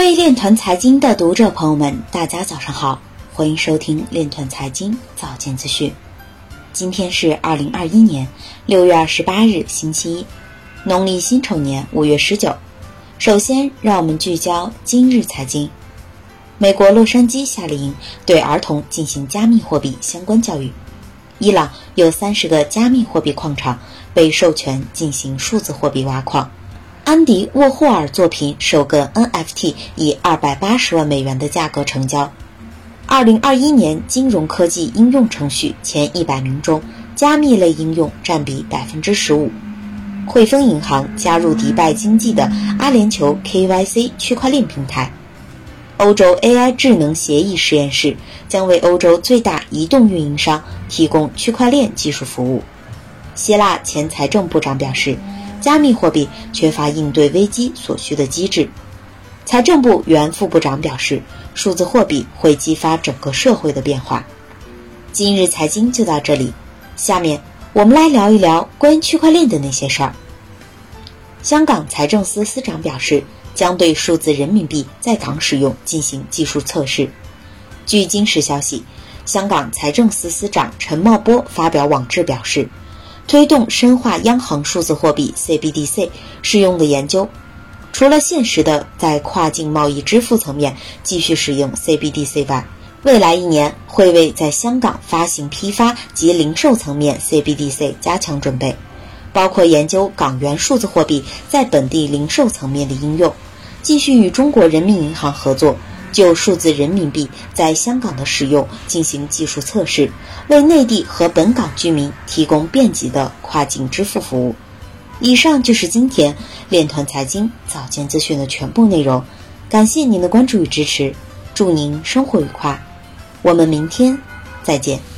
位链团财经的读者朋友们，大家早上好，欢迎收听链团财经早间资讯。今天是二零二一年六月二十八日，星期一，农历辛丑年五月十九。首先，让我们聚焦今日财经。美国洛杉矶夏令营对儿童进行加密货币相关教育。伊朗有三十个加密货币矿场被授权进行数字货币挖矿。安迪沃霍尔作品首个 NFT 以二百八十万美元的价格成交。二零二一年金融科技应用程序前一百名中，加密类应用占比百分之十五。汇丰银行加入迪拜经济的阿联酋 KYC 区块链平台。欧洲 AI 智能协议实验室将为欧洲最大移动运营商提供区块链技术服务。希腊前财政部长表示，加密货币缺乏应对危机所需的机制。财政部原副部长表示，数字货币会激发整个社会的变化。今日财经就到这里，下面我们来聊一聊关于区块链的那些事儿。香港财政司司长表示。将对数字人民币在港使用进行技术测试。据今时消息，香港财政司司长陈茂波发表网志表示，推动深化央行数字货币 CBDC 适用的研究，除了现实的在跨境贸易支付层面继续使用 CBDC 外，未来一年会为在香港发行批发及零售层面 CBDC 加强准备。包括研究港元数字货币在本地零售层面的应用，继续与中国人民银行合作，就数字人民币在香港的使用进行技术测试，为内地和本港居民提供便捷的跨境支付服务。以上就是今天链团财经早间资讯的全部内容，感谢您的关注与支持，祝您生活愉快，我们明天再见。